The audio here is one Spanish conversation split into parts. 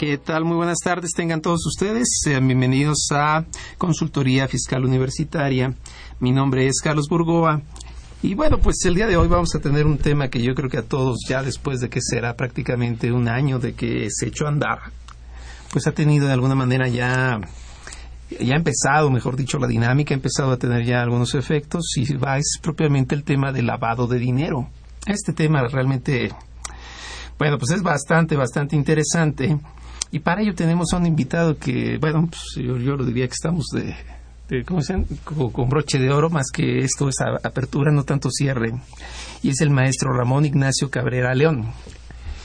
¿Qué tal? Muy buenas tardes, tengan todos ustedes. Sean bienvenidos a Consultoría Fiscal Universitaria. Mi nombre es Carlos Burgoa. Y bueno, pues el día de hoy vamos a tener un tema que yo creo que a todos, ya después de que será prácticamente un año de que se echó a andar, pues ha tenido de alguna manera ya ya ha empezado, mejor dicho, la dinámica, ha empezado a tener ya algunos efectos y va es propiamente el tema del lavado de dinero. Este tema realmente, bueno, pues es bastante, bastante interesante y para ello tenemos a un invitado que, bueno, pues yo, lo diría que estamos de, ¿cómo se llama? Con, broche de oro, más que esto es apertura, no tanto cierre. Y es el maestro Ramón Ignacio Cabrera León.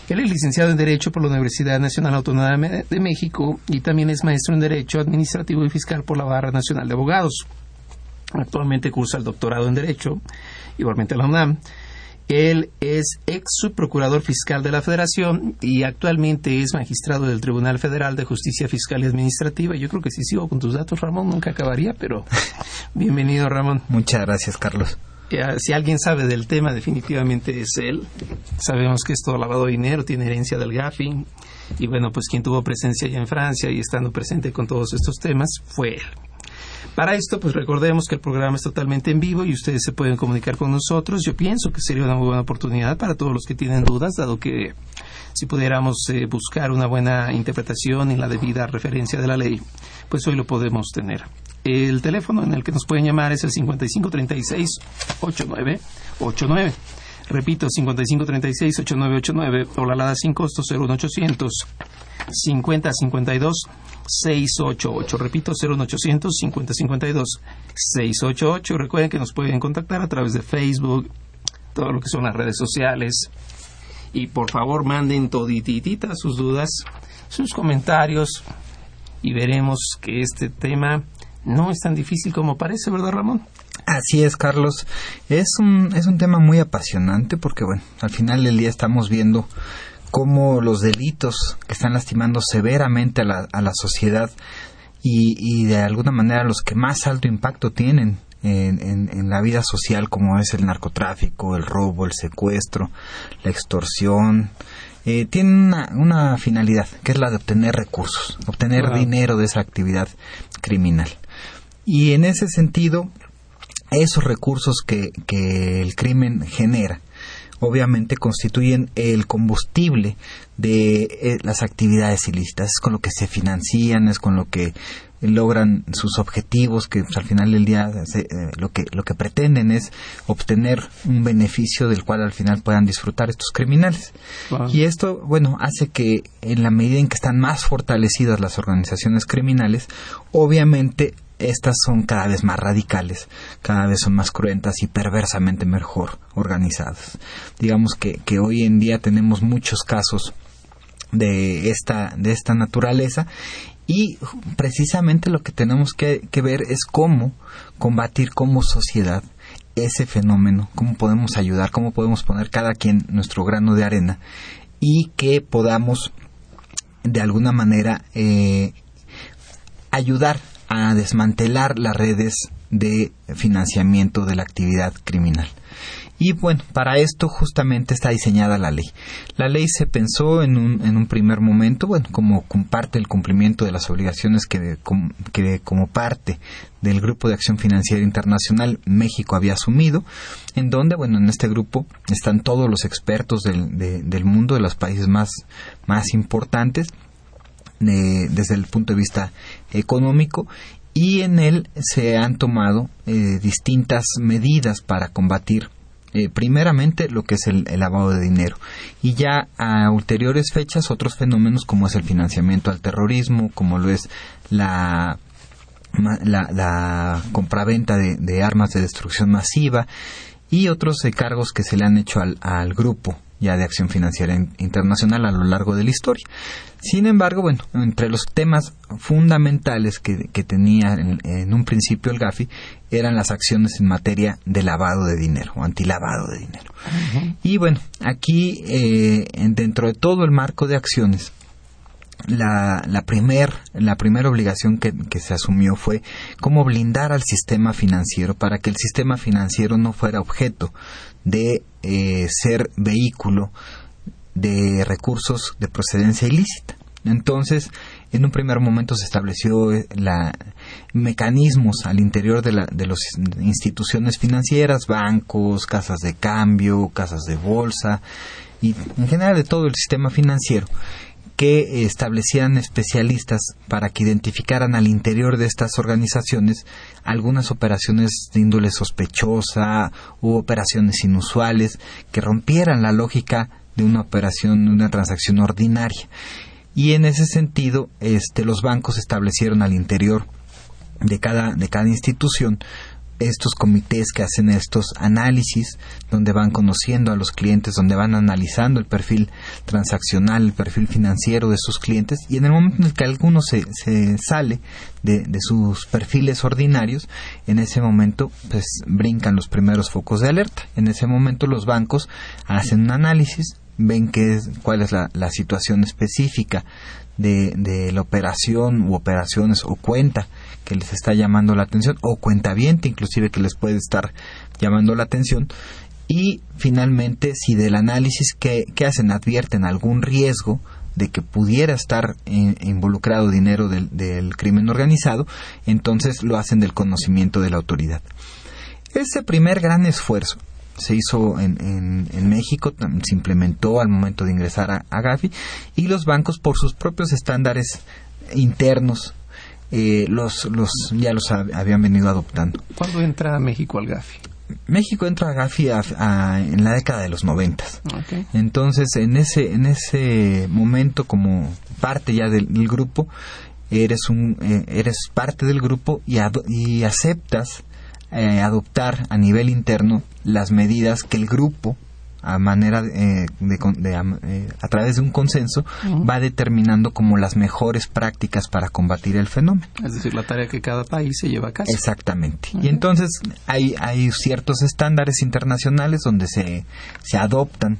Él es licenciado en Derecho por la Universidad Nacional Autónoma de México y también es maestro en Derecho Administrativo y Fiscal por la Barra Nacional de Abogados. Actualmente cursa el doctorado en Derecho, igualmente en la UNAM, él es ex subprocurador fiscal de la Federación y actualmente es magistrado del Tribunal Federal de Justicia Fiscal y Administrativa. Yo creo que si sigo con tus datos, Ramón, nunca acabaría, pero bienvenido, Ramón. Muchas gracias, Carlos. Si alguien sabe del tema, definitivamente es él. Sabemos que es todo lavado de dinero, tiene herencia del GAFI. Y bueno, pues quien tuvo presencia allá en Francia y estando presente con todos estos temas fue él. Para esto, pues recordemos que el programa es totalmente en vivo y ustedes se pueden comunicar con nosotros. Yo pienso que sería una muy buena oportunidad para todos los que tienen dudas, dado que si pudiéramos eh, buscar una buena interpretación y la debida referencia de la ley, pues hoy lo podemos tener. El teléfono en el que nos pueden llamar es el 5536-8989. Repito, 5536-8989 o la alada sin costo 01800 5052 688. Repito, 01800 5052 688. Recuerden que nos pueden contactar a través de Facebook, todo lo que son las redes sociales. Y por favor, manden toditititas sus dudas, sus comentarios y veremos que este tema no es tan difícil como parece, ¿verdad, Ramón? Así es, Carlos. Es un, es un tema muy apasionante porque, bueno, al final del día estamos viendo cómo los delitos que están lastimando severamente a la, a la sociedad y, y, de alguna manera los que más alto impacto tienen en, en, la vida social, como es el narcotráfico, el robo, el secuestro, la extorsión, eh, tienen una, una, finalidad, que es la de obtener recursos, obtener dinero de esa actividad criminal. Y en ese sentido, esos recursos que, que el crimen genera, obviamente constituyen el combustible de eh, las actividades ilícitas, es con lo que se financian, es con lo que logran sus objetivos, que pues, al final del día eh, lo, que, lo que pretenden es obtener un beneficio del cual al final puedan disfrutar estos criminales. Y esto, bueno, hace que en la medida en que están más fortalecidas las organizaciones criminales, obviamente estas son cada vez más radicales, cada vez son más cruentas y perversamente mejor organizadas. Digamos que, que hoy en día tenemos muchos casos de esta, de esta naturaleza y precisamente lo que tenemos que, que, ver es cómo combatir como sociedad ese fenómeno, cómo podemos ayudar, cómo podemos poner cada quien nuestro grano de arena y que podamos de alguna manera eh, ayudar a desmantelar las redes de financiamiento de la actividad criminal. Y bueno, para esto justamente está diseñada la ley. La ley se pensó en un, en un primer momento, bueno, como parte del cumplimiento de las obligaciones que, que como parte del Grupo de Acción Financiera Internacional México había asumido, en donde, bueno, en este grupo están todos los expertos del, del mundo, de los países más, más importantes, desde el punto de vista económico y en él se han tomado eh, distintas medidas para combatir eh, primeramente lo que es el, lavado de dinero. Y ya a ulteriores fechas otros fenómenos como es el financiamiento al terrorismo como lo es la la, compraventa de, armas de destrucción masiva y otros cargos que se le han hecho al grupo ya de acción financiera internacional a lo largo de la historia. Sin embargo, bueno, entre los temas fundamentales que, tenía en, un principio el GAFI eran las acciones en materia de lavado de dinero o antilavado de dinero. Y bueno, aquí eh, dentro de todo el marco de acciones, la, la primera la primer obligación que, se asumió fue cómo blindar al sistema financiero para que el sistema financiero no fuera objeto de eh, ser vehículo de recursos de procedencia ilícita. Entonces, en un primer momento se estableció eh, la, mecanismos al interior de, la, de las instituciones financieras, bancos, casas de cambio, casas de bolsa y en general de todo el sistema financiero que establecían especialistas para que identificaran al interior de estas organizaciones algunas operaciones de índole sospechosa u operaciones inusuales que rompieran la lógica de una operación, de una transacción ordinaria. Y en ese sentido, este, los bancos establecieron al interior de cada, de cada institución estos comités que hacen estos análisis, donde van conociendo a los clientes, donde van analizando el perfil transaccional, el perfil financiero de sus clientes, y en el momento en el que alguno se, se sale de, sus perfiles ordinarios, en ese momento pues brincan los primeros focos de alerta. En ese momento los bancos hacen un análisis, ven qué es, cuál es la, la situación específica de, de la operación u operaciones o cuenta que les está llamando la atención o cuentaviente inclusive que les puede estar llamando la atención y finalmente si del análisis que, hacen advierten algún riesgo de que pudiera estar involucrado dinero del, crimen organizado, entonces lo hacen del conocimiento de la autoridad. Ese primer gran esfuerzo se hizo en, en, México, se implementó al momento de ingresar a, a, Gafi y los bancos por sus propios estándares internos eh, los, los, ya los habían venido adoptando. ¿Cuándo entra México al GAFI? México entra a Gafi en la década de los noventas. Entonces, en ese, en ese momento, como parte ya del, grupo, eres, un, eh, eres parte del grupo y, y aceptas eh, adoptar a nivel interno las medidas que el grupo a manera eh, de, eh, a través de un consenso va determinando como las mejores prácticas para combatir el fenómeno. Es decir, la tarea que cada país se lleva a cabo. Exactamente. Y entonces hay, hay ciertos estándares internacionales donde se, se adoptan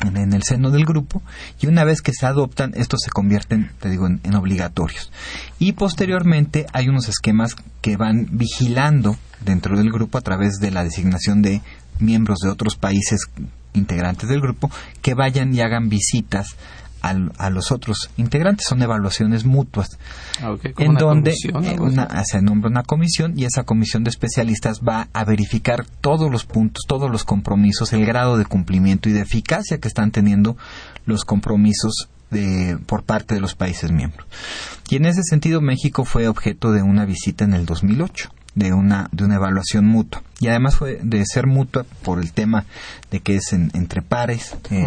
en, el seno del grupo y una vez que se adoptan estos se convierten te digo en, obligatorios y posteriormente hay unos esquemas que van vigilando dentro del grupo a través de la designación de miembros de otros países integrantes del grupo que vayan y hagan visitas a los otros integrantes. Son evaluaciones mutuas. Ah, en donde se nombra una comisión y esa comisión de especialistas va a verificar todos los puntos, todos los compromisos, el grado de cumplimiento y de eficacia que están teniendo los compromisos de, por parte de los países miembros. Y en ese sentido México fue objeto de una visita en el 2008 de una, de una evaluación mutua. Y además fue de ser mutua por el tema de que es entre pares, eh,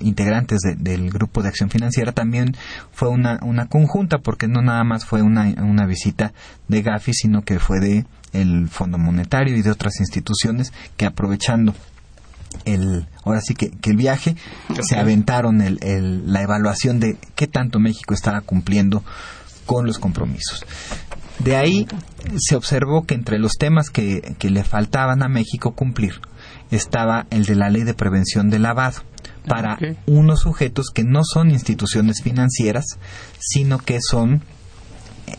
integrantes del grupo de acción financiera, también fue una, una conjunta, porque no nada más fue una, una visita de Gafi, sino que fue de el Fondo Monetario y de otras instituciones que aprovechando el ahora sí que, que el viaje se aventaron el, el, la evaluación de qué tanto México estaba cumpliendo con los compromisos. De ahí se observó que entre los temas que, le faltaban a México cumplir estaba el de la ley de prevención del lavado para unos sujetos que no son instituciones financieras, sino que son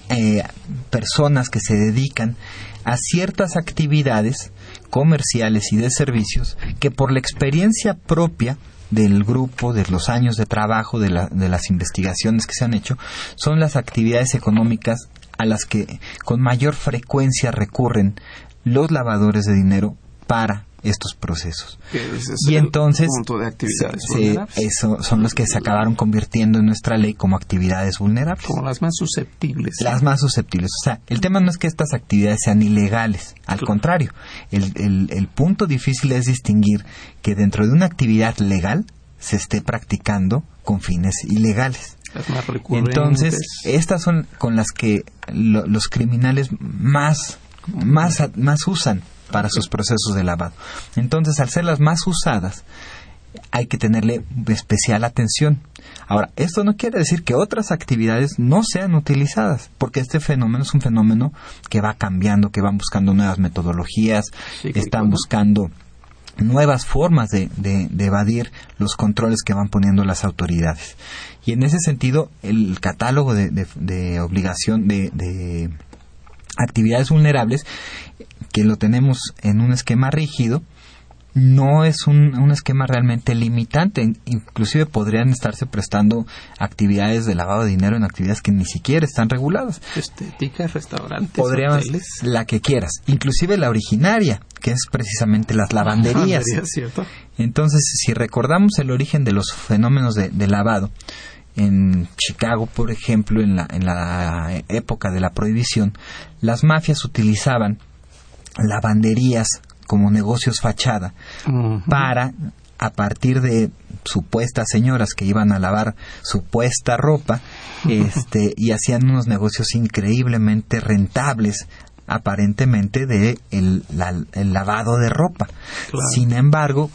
eh, personas que se dedican a ciertas actividades comerciales y de servicios que por la experiencia propia del grupo, de los años de trabajo, de, de las investigaciones que se han hecho, son las actividades económicas a las que con mayor frecuencia recurren los lavadores de dinero para estos procesos. y entonces eso son los que se acabaron convirtiendo en nuestra ley como actividades vulnerables. Como las más susceptibles. Las más susceptibles. O sea, el tema no es que estas actividades sean ilegales, al contrario, el, el, el punto difícil es distinguir que dentro de una actividad legal se esté practicando con fines ilegales. Entonces, estas son con las que los criminales más, más, más usan para sus procesos de lavado. Entonces, al ser las más usadas, hay que tenerle especial atención. Ahora, esto no quiere decir que otras actividades no sean utilizadas, porque este fenómeno es un fenómeno que va cambiando, que van buscando nuevas metodologías, están buscando nuevas formas de, evadir los controles que van poniendo las autoridades. Y en ese sentido, el catálogo de, obligación de actividades vulnerables, que lo tenemos en un esquema rígido, no es un, un, esquema realmente limitante. Inclusive podrían estarse prestando actividades de lavado de dinero en actividades que ni siquiera están reguladas. Estética, restaurantes, Podríamos, la que quieras. Inclusive la originaria, que es precisamente las lavanderías. Entonces, si recordamos el origen de los fenómenos de, de lavado, en Chicago, por ejemplo, en la, en la época de la prohibición, las mafias utilizaban lavanderías como negocios fachada para a partir de supuestas señoras que iban a lavar supuesta ropa este y hacían unos negocios increíblemente rentables aparentemente de el, lavado de ropa sin embargo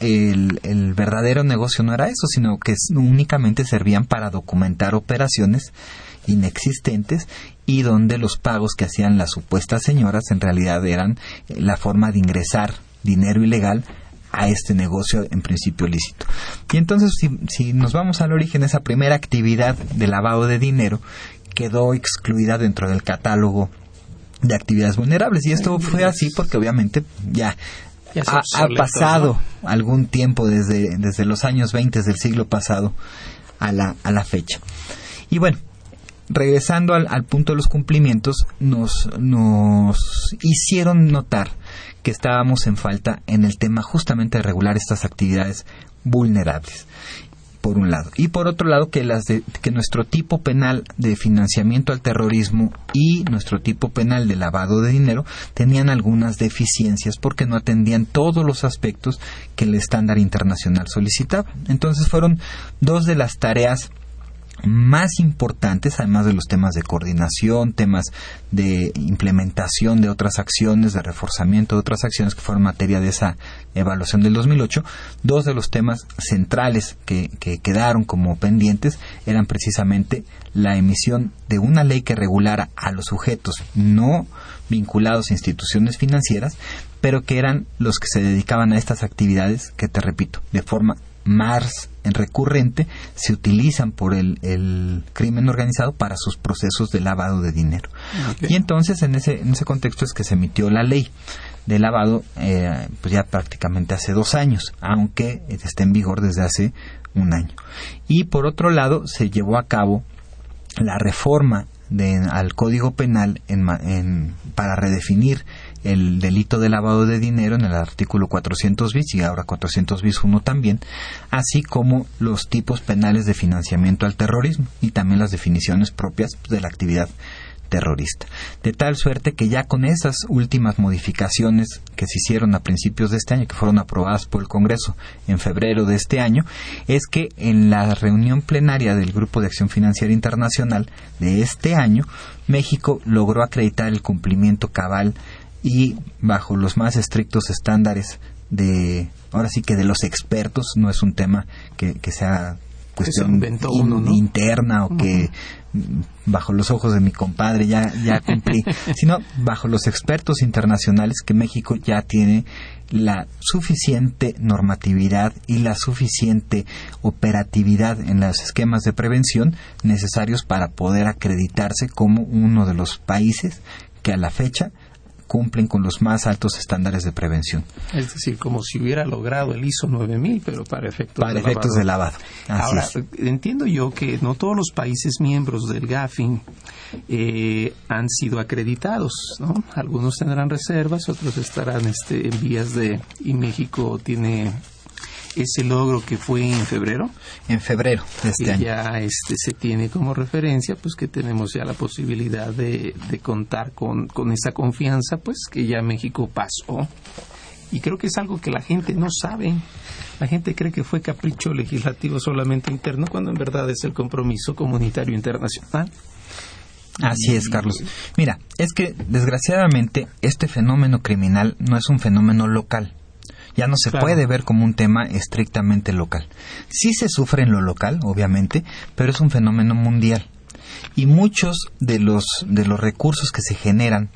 el, el, verdadero negocio no era eso, sino que únicamente servían para documentar operaciones inexistentes y donde los pagos que hacían las supuestas señoras en realidad eran eh, la forma de ingresar dinero ilegal a este negocio en principio lícito. Y entonces si, si nos vamos al origen, esa primera actividad de lavado de dinero quedó excluida dentro del catálogo de actividades vulnerables. Y esto fue así porque obviamente ya, ha, pasado algún tiempo desde, desde los años 20 del siglo pasado a la, a la fecha. Y bueno, regresando al, punto de los cumplimientos, nos, nos hicieron notar que estábamos en falta en el tema justamente de regular estas actividades vulnerables por un lado. Y por otro lado que las de, que nuestro tipo penal de financiamiento al terrorismo y nuestro tipo penal de lavado de dinero tenían algunas deficiencias porque no atendían todos los aspectos que el estándar internacional solicitaba. Entonces fueron dos de las tareas más importantes, además de los temas de coordinación, temas de implementación de otras acciones, de reforzamiento de otras acciones que fueron materia de esa evaluación del 2008, dos de los temas centrales que, que quedaron como pendientes eran precisamente la emisión de una ley que regulara a los sujetos no vinculados a instituciones financieras, pero que eran los que se dedicaban a estas actividades que, te repito, de forma más recurrente se utilizan por el, el, crimen organizado para sus procesos de lavado de dinero. Y entonces en ese, en ese contexto es que se emitió la ley de lavado eh, pues ya prácticamente hace dos años, aunque esté en vigor desde hace un año. Y por otro lado se llevó a cabo la reforma de, al Código Penal en, para redefinir el delito de lavado de dinero en el artículo 400 bis y ahora 400 bis 1 también, así como los tipos penales de financiamiento al terrorismo y también las definiciones propias de la actividad terrorista. De tal suerte que ya con esas últimas modificaciones que se hicieron a principios de este año, que fueron aprobadas por el Congreso en febrero de este año, es que en la reunión plenaria del Grupo de Acción Financiera Internacional de este año, México logró acreditar el cumplimiento cabal y bajo los más estrictos estándares de, ahora sí que de los expertos, no es un tema que, sea cuestión interna o que bajo los ojos de mi compadre ya, ya cumplí, sino bajo los expertos internacionales que México ya tiene la suficiente normatividad y la suficiente operatividad en los esquemas de prevención necesarios para poder acreditarse como uno de los países que a la fecha cumplen con los más altos estándares de prevención. Es decir, como si hubiera logrado el ISO 9000, pero para efectos, para de, efectos lavado. de lavado. Ahora, entiendo yo que no todos los países miembros del GAFIN eh, han sido acreditados, ¿no? Algunos tendrán reservas, otros estarán este, en vías de... y México tiene ese logro que fue en febrero. En febrero de este y ya este, se tiene como referencia, pues que tenemos ya la posibilidad de, de contar con, con esa confianza, pues que ya México pasó. Y creo que es algo que la gente no sabe. La gente cree que fue capricho legislativo solamente interno, cuando en verdad es el compromiso comunitario internacional. Así es, Carlos. Mira, es que desgraciadamente este fenómeno criminal no es un fenómeno local Ya no se puede ver como un tema estrictamente local. Sí se sufre en lo local, obviamente, pero es un fenómeno mundial. Y muchos de los, de los recursos que se generan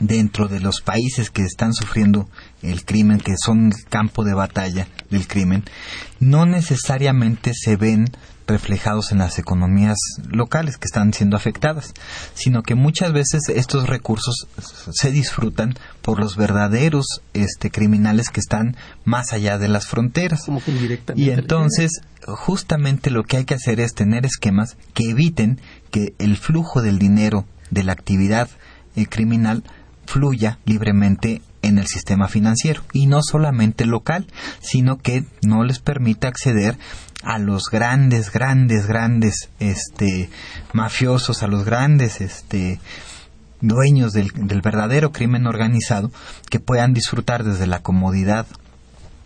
dentro de los países que están sufriendo el crimen, que son el campo de batalla del crimen, no necesariamente se ven reflejados en las economías locales que están siendo afectadas, sino que muchas veces estos recursos se disfrutan por los verdaderos este, criminales que están más allá de las fronteras. y entonces, justamente lo que hay que hacer es tener esquemas que eviten que el flujo del dinero de la actividad eh, criminal fluya libremente en el sistema financiero y no solamente local, sino que no les permita acceder a los grandes, grandes, grandes este mafiosos, a los grandes este dueños del, del verdadero crimen organizado que puedan disfrutar desde la comodidad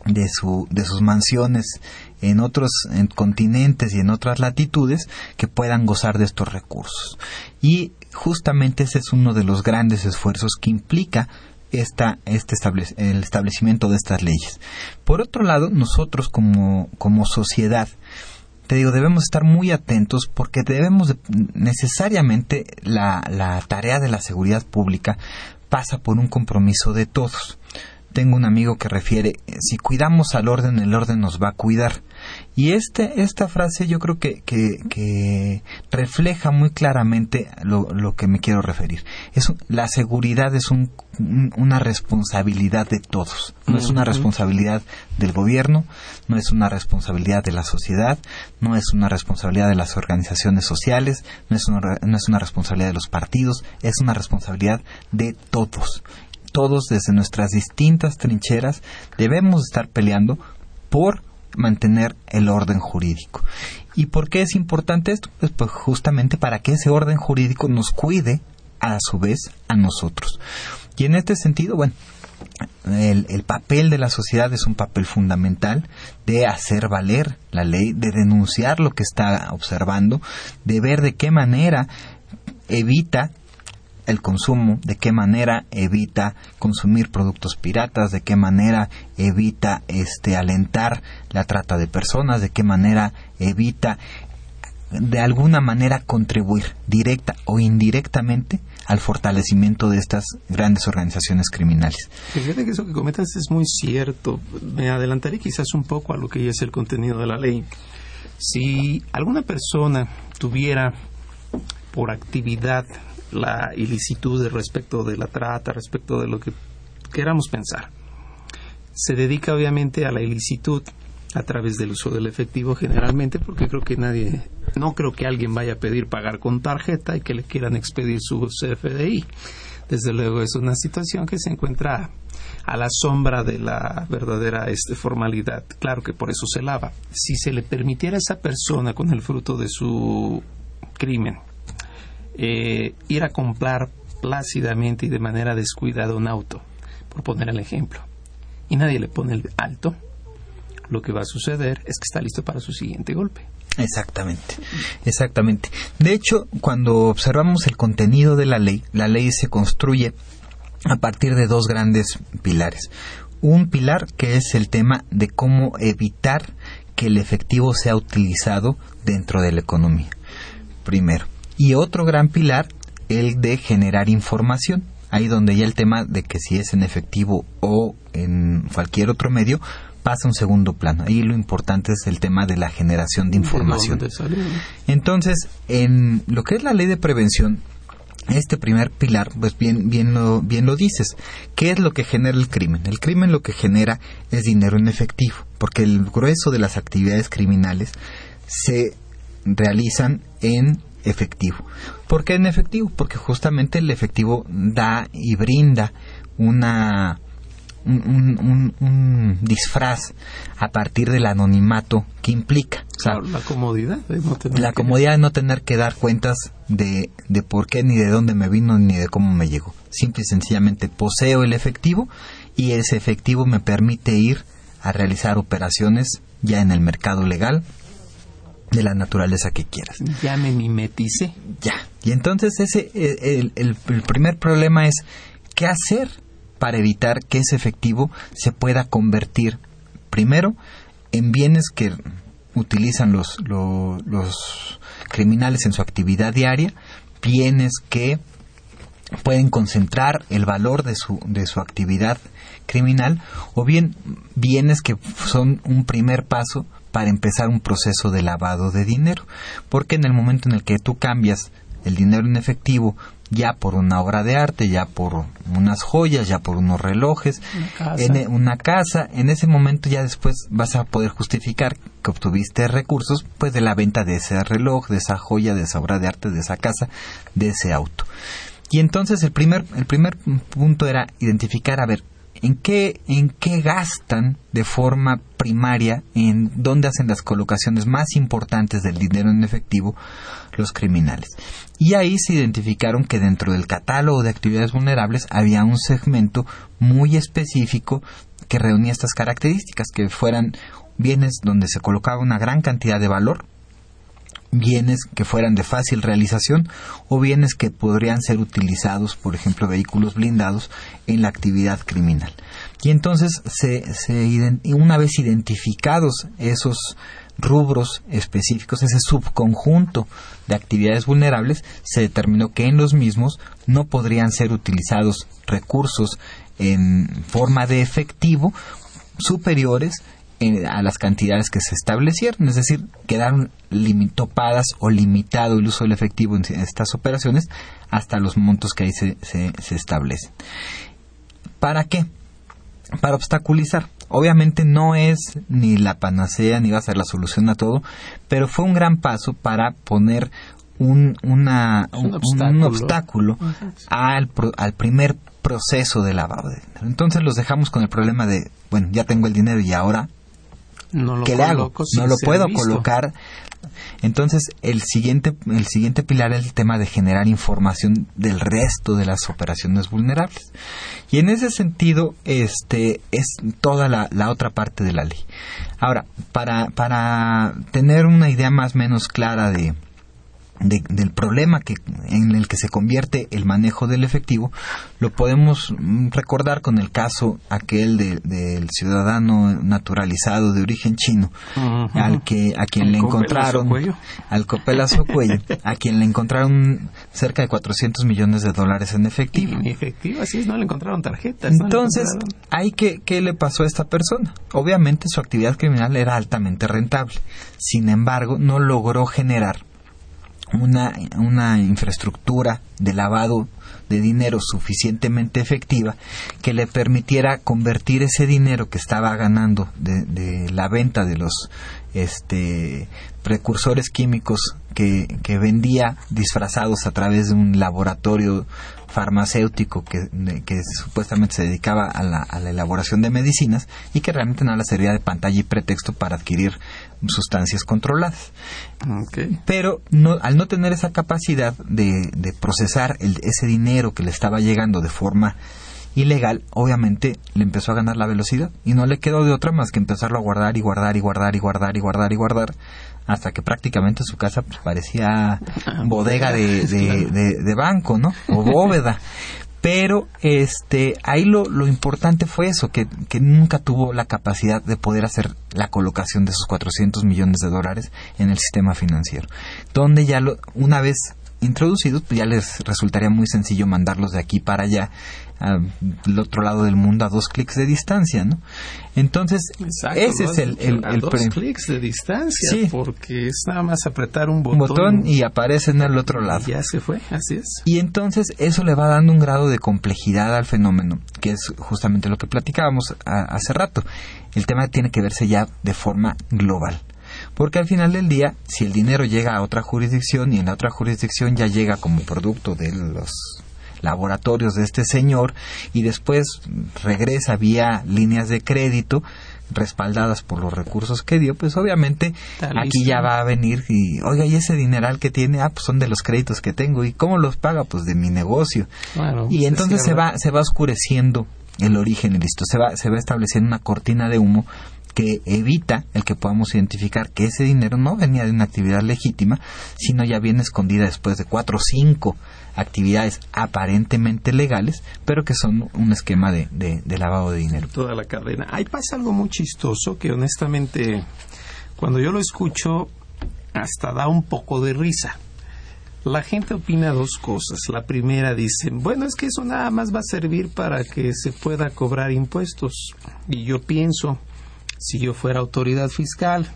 de, su, de sus mansiones en otros continentes y en otras latitudes que puedan gozar de estos recursos. Y justamente ese es uno de los grandes esfuerzos que implica esta, este el establecimiento de estas leyes. Por otro lado, nosotros como, como sociedad, te digo, debemos estar muy atentos porque debemos necesariamente la, la tarea de la seguridad pública pasa por un compromiso de todos tengo un amigo que refiere, si cuidamos al orden, el orden nos va a cuidar. Y este, esta frase yo creo que, que, refleja muy claramente lo, lo, que me quiero referir. Es, la seguridad es un, una responsabilidad de todos. No es una responsabilidad del gobierno, no es una responsabilidad de la sociedad, no es una responsabilidad de las organizaciones sociales, no es una, no es una responsabilidad de los partidos, es una responsabilidad de todos todos desde nuestras distintas trincheras debemos estar peleando por mantener el orden jurídico. ¿Y por qué es importante esto? Pues, pues, justamente para que ese orden jurídico nos cuide a su vez a nosotros. Y en este sentido, bueno, el, el, papel de la sociedad es un papel fundamental de hacer valer la ley, de denunciar lo que está observando, de ver de qué manera evita el consumo, de qué manera evita consumir productos piratas, de qué manera evita este alentar la trata de personas, de qué manera evita de alguna manera contribuir directa o indirectamente al fortalecimiento de estas grandes organizaciones criminales. Fíjate que eso que comentas es muy cierto. Me adelantaré quizás un poco a lo que es el contenido de la ley. Si alguna persona tuviera por actividad la ilicitud respecto de la trata, respecto de lo que queramos pensar. Se dedica obviamente a la ilicitud a través del uso del efectivo generalmente porque creo que nadie, no creo que alguien vaya a pedir pagar con tarjeta y que le quieran expedir su CFDI. Desde luego es una situación que se encuentra a la sombra de la verdadera este, formalidad. Claro que por eso se lava. Si se le permitiera a esa persona con el fruto de su crimen eh, ir a comprar plácidamente y de manera descuidada un auto, por poner el ejemplo, y nadie le pone el alto, lo que va a suceder es que está listo para su siguiente golpe. Exactamente, exactamente. De hecho, cuando observamos el contenido de la ley, la ley se construye a partir de dos grandes pilares. Un pilar que es el tema de cómo evitar que el efectivo sea utilizado dentro de la economía. Primero. Y otro gran pilar, el de generar información. Ahí donde ya el tema de que si es en efectivo o en cualquier otro medio pasa un segundo plano. Ahí lo importante es el tema de la generación de información. Entonces, en lo que es la ley de prevención, este primer pilar, pues bien, bien, lo, bien lo dices. ¿Qué es lo que genera el crimen? El crimen lo que genera es dinero en efectivo, porque el grueso de las actividades criminales se realizan en efectivo. ¿Por qué en efectivo? Porque justamente el efectivo da y brinda una un, disfraz a partir del anonimato que implica. la comodidad de no tener la comodidad de no tener que dar cuentas de, de por qué, ni de dónde me vino, ni de cómo me llegó. Simple y sencillamente poseo el efectivo y ese efectivo me permite ir a realizar operaciones ya en el mercado legal de la naturaleza que quieras. Ya me mimetice. Ya. Y entonces ese el, el, primer problema es qué hacer para evitar que ese efectivo se pueda convertir primero en bienes que utilizan los, los, criminales en su actividad diaria, bienes que pueden concentrar el valor de su, de su actividad criminal o bien bienes que son un primer paso para empezar un proceso de lavado de dinero. Porque en el momento en el que tú cambias el dinero en efectivo ya por una obra de arte, ya por unas joyas, ya por unos relojes, en e, una casa, en ese momento ya después vas a poder justificar que obtuviste recursos pues de la venta de ese reloj, de esa joya, de esa obra de arte, de esa casa, de ese auto. Y entonces el primer, el primer punto era identificar, a ver, en qué, en qué gastan de forma primaria, en dónde hacen las colocaciones más importantes del dinero en efectivo los criminales. Y ahí se identificaron que dentro del catálogo de actividades vulnerables había un segmento muy específico que reunía estas características, que fueran bienes donde se colocaba una gran cantidad de valor, bienes que fueran de fácil realización o bienes que podrían ser utilizados, por ejemplo, vehículos blindados en la actividad criminal. Y entonces, se, una vez identificados esos rubros específicos, ese subconjunto de actividades vulnerables, se determinó que en los mismos no podrían ser utilizados recursos en forma de efectivo superiores a las cantidades que se establecieron, es decir, quedaron topadas o limitado el uso del efectivo en estas operaciones hasta los montos que ahí se, se, establecen. ¿Para qué? Para obstaculizar. Obviamente no es ni la panacea ni va a ser la solución a todo, pero fue un gran paso para poner un, una, un, obstáculo, al, al primer proceso de lavado de dinero. Entonces los dejamos con el problema de, bueno, ya tengo el dinero y ahora no lo ¿Qué le hago? No lo puedo colocar. Entonces, el siguiente, el siguiente pilar es el tema de generar información del resto de las operaciones vulnerables. Y en ese sentido, este, es toda la, la otra parte de la ley. Ahora, para, para tener una idea más o menos clara de, del problema que, en el que se convierte el manejo del efectivo, lo podemos mm, recordar con el caso aquel del ciudadano naturalizado de origen chino, al que a quien le encontraron al copelazo cuello, a quien le encontraron cerca de 400 millones de dólares en efectivo. En efectivo, así es, no le encontraron tarjetas. Entonces, hay que qué le pasó a esta persona? Obviamente su actividad criminal era altamente rentable. Sin embargo, no logró generar una, una infraestructura de lavado de dinero suficientemente efectiva que le permitiera convertir ese dinero que estaba ganando de, la venta de los este, precursores químicos que, que, vendía disfrazados a través de un laboratorio farmacéutico que, que supuestamente se dedicaba a la, a la, elaboración de medicinas y que realmente no la servía de pantalla y pretexto para adquirir sustancias controladas. Pero no, al no tener esa capacidad de, de procesar el, ese dinero que le estaba llegando de forma ilegal, obviamente le empezó a ganar la velocidad y no le quedó de otra más que empezarlo a guardar y guardar y guardar y guardar y guardar y guardar hasta que prácticamente su casa pues, parecía bodega de, de, banco, ¿no? O bóveda. Pero este, ahí lo, lo importante fue eso, que, que, nunca tuvo la capacidad de poder hacer la colocación de esos 400 millones de dólares en el sistema financiero. Donde ya lo, una vez introducidos, pues ya les resultaría muy sencillo mandarlos de aquí para allá al otro lado del mundo a dos clics de distancia, ¿no? Entonces, ese es el, el, a dos clics de distancia, sí. porque es nada más apretar un botón, botón y aparece en el otro lado. ya se fue, así es. Y entonces eso le va dando un grado de complejidad al fenómeno, que es justamente lo que platicábamos hace rato. El tema tiene que verse ya de forma global. Porque al final del día, si el dinero llega a otra jurisdicción y en la otra jurisdicción ya llega como producto de los laboratorios de este señor y después regresa vía líneas de crédito respaldadas por los recursos que dio, pues obviamente aquí ya va a venir y, oiga, y ese dineral que tiene, ah, pues son de los créditos que tengo, ¿y cómo los paga? Pues de mi negocio. y entonces se va, se va oscureciendo el origen y listo, se va, se va estableciendo una cortina de humo que evita el que podamos identificar que ese dinero no venía de una actividad legítima, sino ya viene escondida después de cuatro o cinco actividades aparentemente legales, pero que son un esquema de, de, lavado de dinero. Toda la cadena. Ahí pasa algo muy chistoso que honestamente cuando yo lo escucho hasta da un poco de risa. La gente opina dos cosas. La primera dice, bueno, es que eso nada más va a servir para que se pueda cobrar impuestos. Y yo pienso, si yo fuera autoridad fiscal,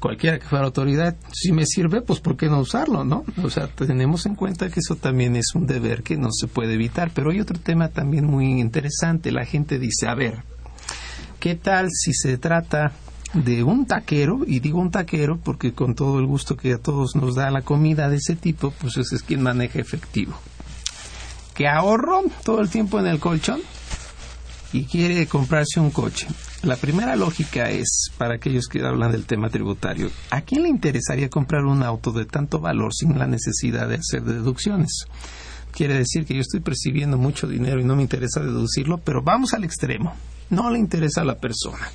cualquiera que fuera autoridad, si me sirve, pues ¿por qué no usarlo, no? O sea, tenemos en cuenta que eso también es un deber que no se puede evitar. Pero hay otro tema también muy interesante. La gente dice, a ver, ¿qué tal si se trata de un taquero, y digo un taquero porque con todo el gusto que a todos nos da la comida de ese tipo, pues ese es quien maneja efectivo. Que ahorro todo el tiempo en el colchón y quiere comprarse un coche. La primera lógica es, para aquellos que hablan del tema tributario, ¿a quién le interesaría comprar un auto de tanto valor sin la necesidad de hacer deducciones? Quiere decir que yo estoy percibiendo mucho dinero y no me interesa deducirlo, pero vamos al extremo. No le interesa a la persona.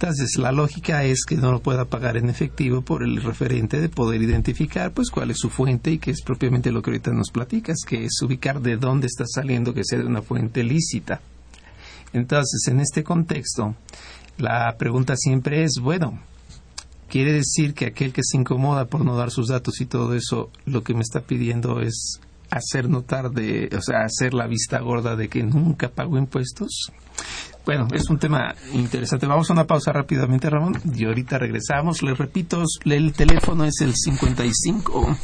Entonces, la lógica es que no lo pueda pagar en efectivo por el referente de poder identificar pues cuál es su fuente y que es propiamente lo que ahorita nos platicas, que es ubicar de dónde está saliendo que sea de una fuente lícita. Entonces, en este contexto, la pregunta siempre es, bueno, quiere decir que aquel que se incomoda por no dar sus datos y todo eso, lo que me está pidiendo es hacer notar de, o sea, hacer la vista gorda de que nunca pagó impuestos. Bueno, es un tema interesante. Vamos a una pausa rápidamente, Ramón, y ahorita regresamos. Les repito, el teléfono es el 55,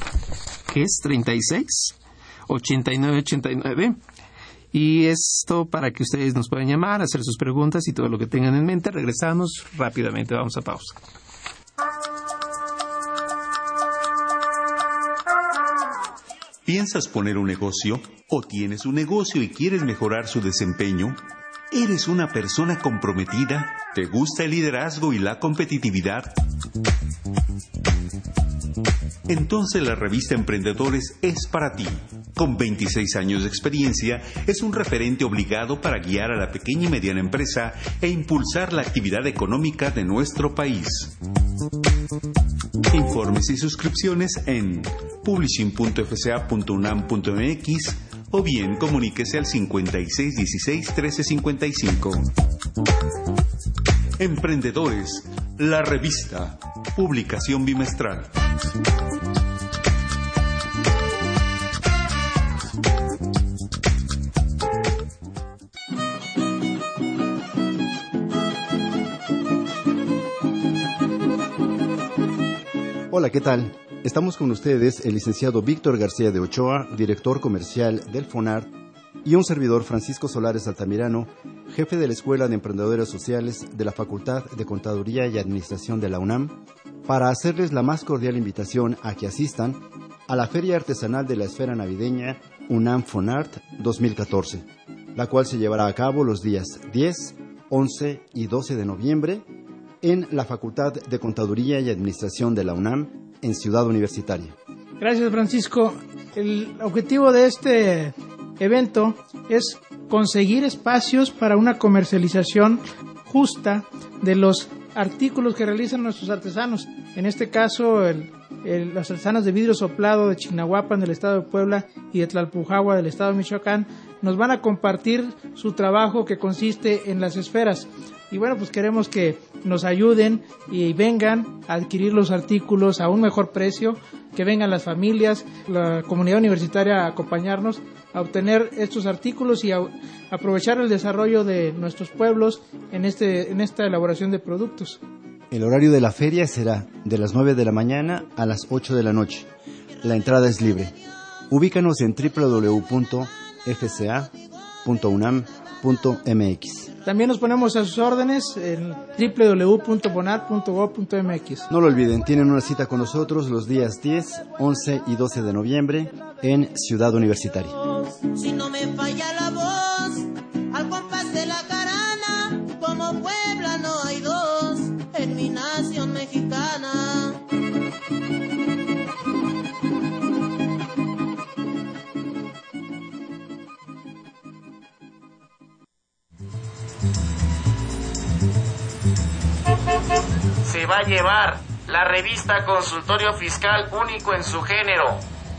que es 36 89 89. Y esto para que ustedes nos puedan llamar, hacer sus preguntas y todo lo que tengan en mente. Regresamos rápidamente. Vamos a pausa. ¿Piensas poner un negocio? ¿O tienes un negocio y quieres mejorar su desempeño? ¿Eres una persona comprometida? ¿Te gusta el liderazgo y la competitividad? Entonces la revista Emprendedores es para ti. Con 26 años de experiencia, es un referente obligado para guiar a la pequeña y mediana empresa e impulsar la actividad económica de nuestro país. Informes y suscripciones en publishing.fca.unam.mx o bien comuníquese al 5616 1355. Emprendedores, la revista, publicación bimestral. Hola, ¿qué tal? Estamos con ustedes el licenciado Víctor García de Ochoa, director comercial del FONART, y un servidor Francisco Solares Altamirano, jefe de la Escuela de Emprendedores Sociales de la Facultad de Contaduría y Administración de la UNAM, para hacerles la más cordial invitación a que asistan a la Feria Artesanal de la Esfera Navideña UNAM FONART 2014, la cual se llevará a cabo los días 10, 11 y 12 de noviembre en la Facultad de Contaduría y Administración de la UNAM en Ciudad Universitaria. Gracias, Francisco. El objetivo de este evento es conseguir espacios para una comercialización justa de los artículos que realizan nuestros artesanos. En este caso, los artesanos de vidrio soplado de Chignahuapan del estado de Puebla y de Tlalpujagua del estado de Michoacán nos van a compartir su trabajo que consiste en las esferas. Y bueno, pues queremos que nos ayuden y vengan a adquirir los artículos a un mejor precio, que vengan las familias, la comunidad universitaria a acompañarnos a obtener estos artículos y a aprovechar el desarrollo de nuestros pueblos en, este, en esta elaboración de productos. El horario de la feria será de las 9 de la mañana a las 8 de la noche. La entrada es libre. Ubícanos en www.fca.unam.mx. También nos ponemos a sus órdenes en www.bonar.gov.mx. No lo olviden, tienen una cita con nosotros los días 10, 11 y 12 de noviembre en Ciudad Universitaria. Si no me falla la voz, al compás de la carana, como Puebla no hay dos en mi nación mexicana. va a llevar la revista Consultorio Fiscal único en su género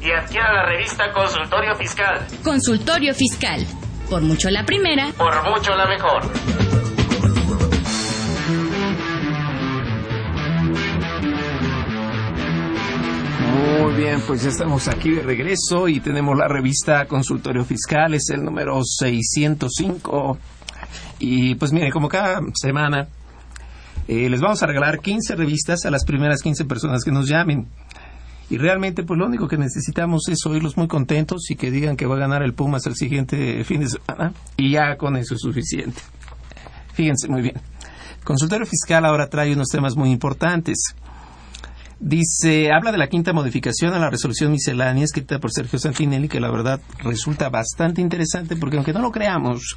y adquiera la revista Consultorio Fiscal. Consultorio Fiscal. Por mucho la primera. Por mucho la mejor. Muy bien, pues ya estamos aquí de regreso y tenemos la revista Consultorio Fiscal, es el número 605. Y pues miren, como cada semana, eh, les vamos a regalar 15 revistas a las primeras 15 personas que nos llamen. Y realmente, pues lo único que necesitamos es oírlos muy contentos y que digan que va a ganar el Pumas el siguiente fin de semana. Y ya con eso es suficiente. Fíjense muy bien. Consultorio Fiscal ahora trae unos temas muy importantes. Dice, habla de la quinta modificación a la resolución miscelánea escrita por Sergio Santinelli, que la verdad resulta bastante interesante porque aunque no lo creamos,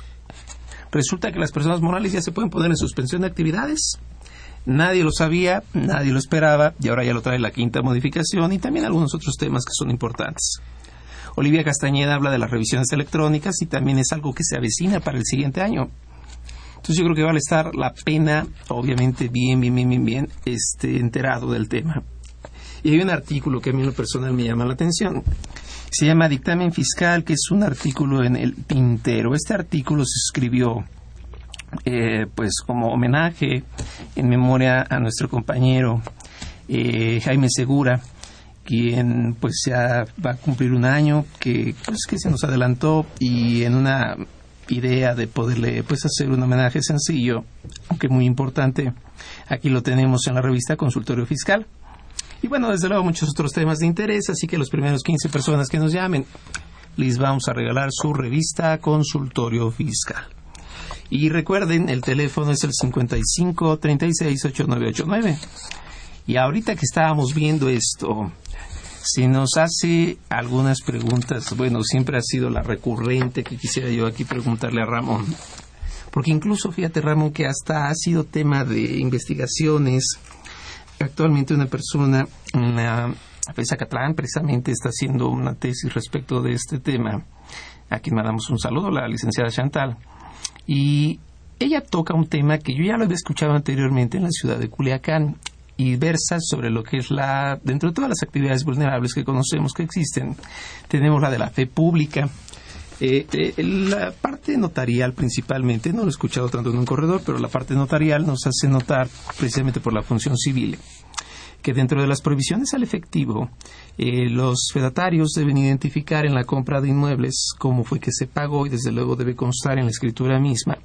resulta que las personas morales ya se pueden poner en suspensión de actividades. Nadie lo sabía, nadie lo esperaba y ahora ya lo trae la quinta modificación y también algunos otros temas que son importantes. Olivia Castañeda habla de las revisiones electrónicas y también es algo que se avecina para el siguiente año. Entonces yo creo que vale estar la pena, obviamente, bien, bien, bien, bien, bien, este, enterado del tema. Y hay un artículo que a mí en lo personal me llama la atención. Se llama Dictamen Fiscal, que es un artículo en el tintero. Este artículo se escribió eh, pues como homenaje en memoria a nuestro compañero eh, Jaime Segura, quien pues ya va a cumplir un año que pues que se nos adelantó y en una idea de poderle pues hacer un homenaje sencillo, aunque muy importante. Aquí lo tenemos en la revista Consultorio Fiscal. Y bueno, desde luego muchos otros temas de interés, así que los primeros 15 personas que nos llamen les vamos a regalar su revista Consultorio Fiscal. Y recuerden, el teléfono es el 55 36 8989. Y ahorita que estábamos viendo esto, si nos hace algunas preguntas, bueno, siempre ha sido la recurrente que quisiera yo aquí preguntarle a Ramón. Porque incluso, fíjate Ramón, que hasta ha sido tema de investigaciones. Actualmente una persona en la FESA Catlán precisamente está haciendo una tesis respecto de este tema. A quien mandamos un saludo, la licenciada Chantal. Y ella toca un tema que yo ya lo había escuchado anteriormente en la ciudad de Culiacán y versa sobre lo que es la, dentro de todas las actividades vulnerables que conocemos que existen, tenemos la de la fe pública, eh, eh, la parte notarial principalmente, no lo he escuchado tanto en un corredor, pero la parte notarial nos hace notar precisamente por la función civil que dentro de las prohibiciones al efectivo, eh, los fedatarios deben identificar en la compra de inmuebles cómo fue que se pagó y desde luego debe constar en la escritura misma,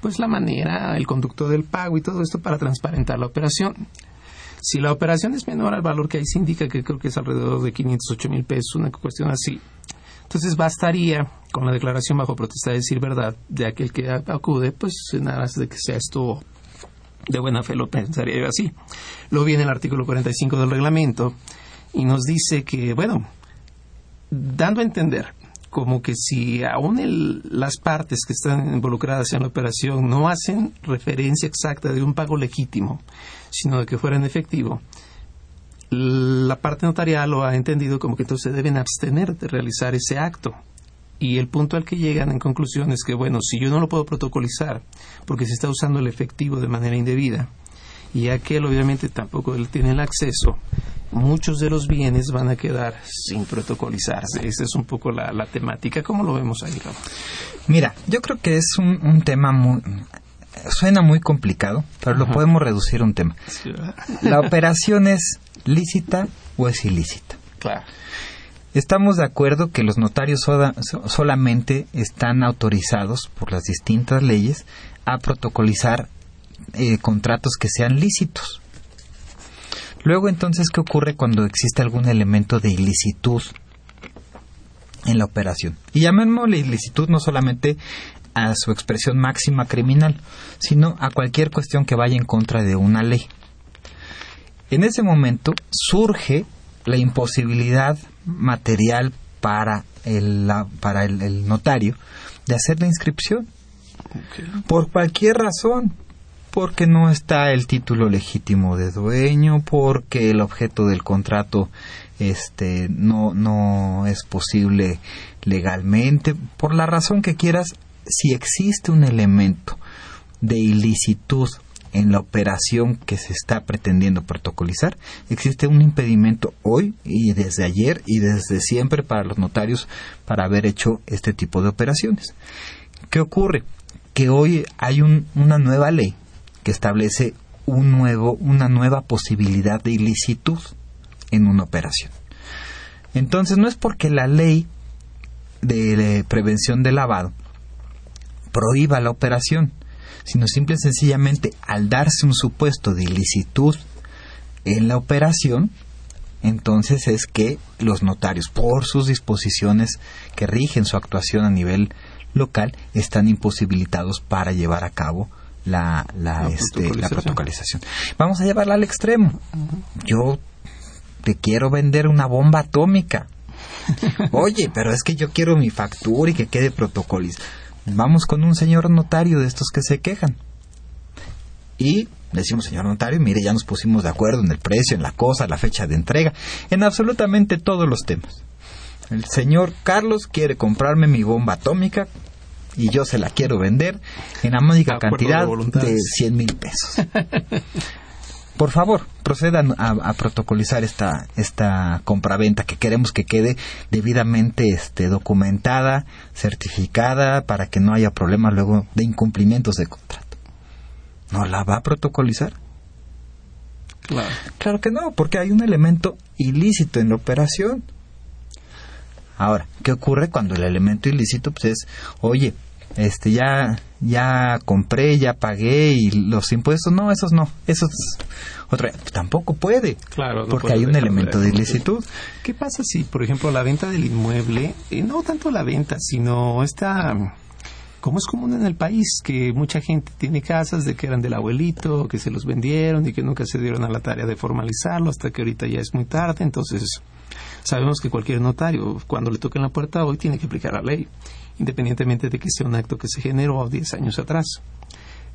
pues la manera, el conducto del pago y todo esto para transparentar la operación. Si la operación es menor al valor que ahí se indica, que creo que es alrededor de 508 mil pesos, una cuestión así, entonces bastaría con la declaración bajo protesta de decir verdad de aquel que acude, pues en aras de que sea esto de buena fe, lo pensaría así. Luego viene el artículo 45 del reglamento y nos dice que, bueno, dando a entender como que si aún las partes que están involucradas en la operación no hacen referencia exacta de un pago legítimo, sino de que fuera en efectivo, la parte notarial lo ha entendido como que entonces deben abstener de realizar ese acto. Y el punto al que llegan en conclusión es que, bueno, si yo no lo puedo protocolizar porque se está usando el efectivo de manera indebida y aquel obviamente tampoco tiene el acceso, muchos de los bienes van a quedar sin protocolizarse. Esa es un poco la, temática. ¿Cómo lo vemos ahí? Mira, yo creo que es un, tema muy... Suena muy complicado, pero lo podemos reducir a un tema. ¿La operación es lícita o es ilícita? Claro. Estamos de acuerdo que los notarios solamente están autorizados por las distintas leyes a protocolizar eh, contratos que sean lícitos. Luego, entonces, ¿qué ocurre cuando existe algún elemento de ilicitud en la operación? Y llamémosle ilicitud no solamente a su expresión máxima criminal, sino a cualquier cuestión que vaya en contra de una ley. En ese momento surge la imposibilidad material para el, para el, notario de hacer la inscripción. Por cualquier razón, porque no está el título legítimo de dueño, porque el objeto del contrato este no no es posible legalmente, por la razón que quieras, si existe un elemento de ilicitud en la operación que se está pretendiendo protocolizar, existe un impedimento hoy y desde ayer y desde siempre para los notarios para haber hecho este tipo de operaciones. ¿Qué ocurre? Que hoy hay una nueva ley que establece un nuevo, una nueva posibilidad de ilicitud en una operación. Entonces no es porque la ley de prevención de lavado prohíba la operación, sino simple y sencillamente al darse un supuesto de ilicitud en la operación, entonces es que los notarios, por sus disposiciones que rigen su actuación a nivel local, están imposibilitados para llevar a cabo la, la, este, protocolización. Vamos a llevarla al extremo. Yo te quiero vender una bomba atómica. Oye, pero es que yo quiero mi factura y que quede protocolizado vamos con un señor notario de estos que se quejan. Y decimos, señor notario, mire, ya nos pusimos de acuerdo en el precio, en la cosa, la fecha de entrega, en absolutamente todos los temas. El señor Carlos quiere comprarme mi bomba atómica y yo se la quiero vender en la módica cantidad de, de 100 mil pesos. por favor, procedan a, protocolizar esta, esta compraventa que queremos que quede debidamente este, documentada, certificada, para que no haya problemas luego de incumplimientos de contrato. ¿No la va a protocolizar? Claro. Claro que no, porque hay un elemento ilícito en la operación. Ahora, ¿qué ocurre cuando el elemento ilícito pues es, oye, este ya ya compré, ya pagué y los impuestos no, esos no, esos otra tampoco puede. Claro, porque hay un elemento de ilicitud. ¿Qué pasa si, por ejemplo, la venta del inmueble, eh, no tanto la venta, sino esta como es común en el país, que mucha gente tiene casas de que eran del abuelito, que se los vendieron y que nunca se dieron a la tarea de formalizarlo hasta que ahorita ya es muy tarde, entonces sabemos que cualquier notario, cuando le toque en la puerta hoy, tiene que aplicar la ley independientemente de que sea un acto que se generó 10 años atrás.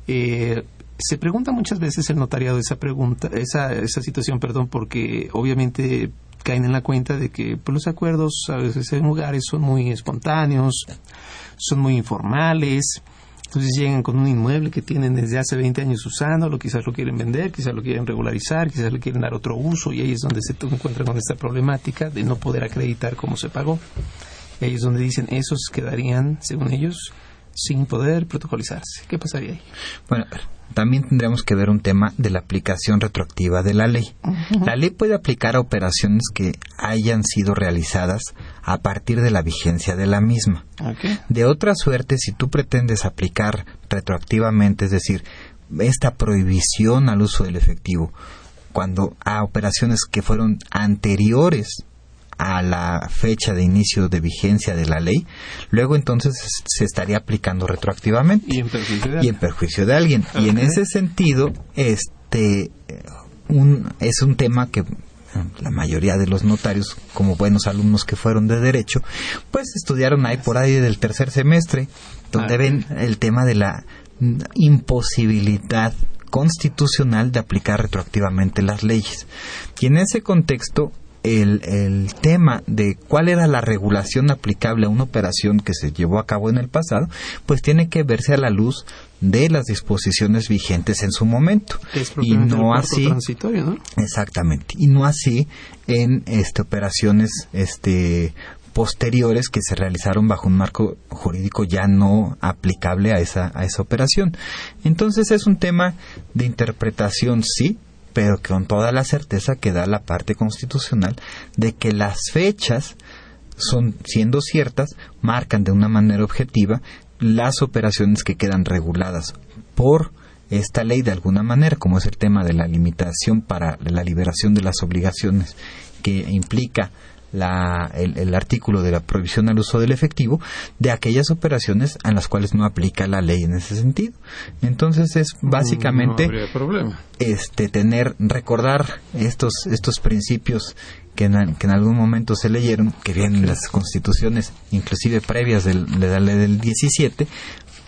Eh, se pregunta muchas veces el notariado esa pregunta, esa, esa situación, perdón, porque obviamente caen en la cuenta de que pues, los acuerdos a veces en lugares son muy espontáneos, son muy informales, entonces llegan con un inmueble que tienen desde hace 20 años usándolo, quizás lo quieren vender, quizás lo quieren regularizar, quizás le quieren dar otro uso y ahí es donde se encuentran con esta problemática de no poder acreditar cómo se pagó. Y ahí es donde dicen, esos quedarían, según ellos, sin poder protocolizarse. ¿Qué pasaría ahí? Bueno, también tendríamos que ver un tema de la aplicación retroactiva de la ley. La ley puede aplicar a operaciones que hayan sido realizadas a partir de la vigencia de la misma. De otra suerte, si tú pretendes aplicar retroactivamente, es decir, esta prohibición al uso del efectivo, cuando a operaciones que fueron anteriores a la fecha de inicio de vigencia de la ley, luego entonces se estaría aplicando retroactivamente y en perjuicio de, alguien. Y en ese sentido, este un, es un tema que la mayoría de los notarios, como buenos alumnos que fueron de derecho, pues estudiaron ahí por ahí del tercer semestre, donde ah, ven el tema de la imposibilidad constitucional de aplicar retroactivamente las leyes. Y en ese contexto, el, el, tema de cuál era la regulación aplicable a una operación que se llevó a cabo en el pasado, pues tiene que verse a la luz de las disposiciones vigentes en su momento y no así transitorio, ¿no? exactamente y no así en este operaciones este posteriores que se realizaron bajo un marco jurídico ya no aplicable a esa, a esa operación. Entonces es un tema de interpretación, sí, pero con toda la certeza que da la parte constitucional de que las fechas son, siendo ciertas, marcan de una manera objetiva las operaciones que quedan reguladas por esta ley de alguna manera, como es el tema de la limitación para la liberación de las obligaciones que implica el, artículo de la prohibición al uso del efectivo de aquellas operaciones a las cuales no aplica la ley en ese sentido. Entonces es básicamente este tener recordar estos estos principios que en, que en, algún momento se leyeron, que vienen las constituciones, inclusive previas de la ley del 17,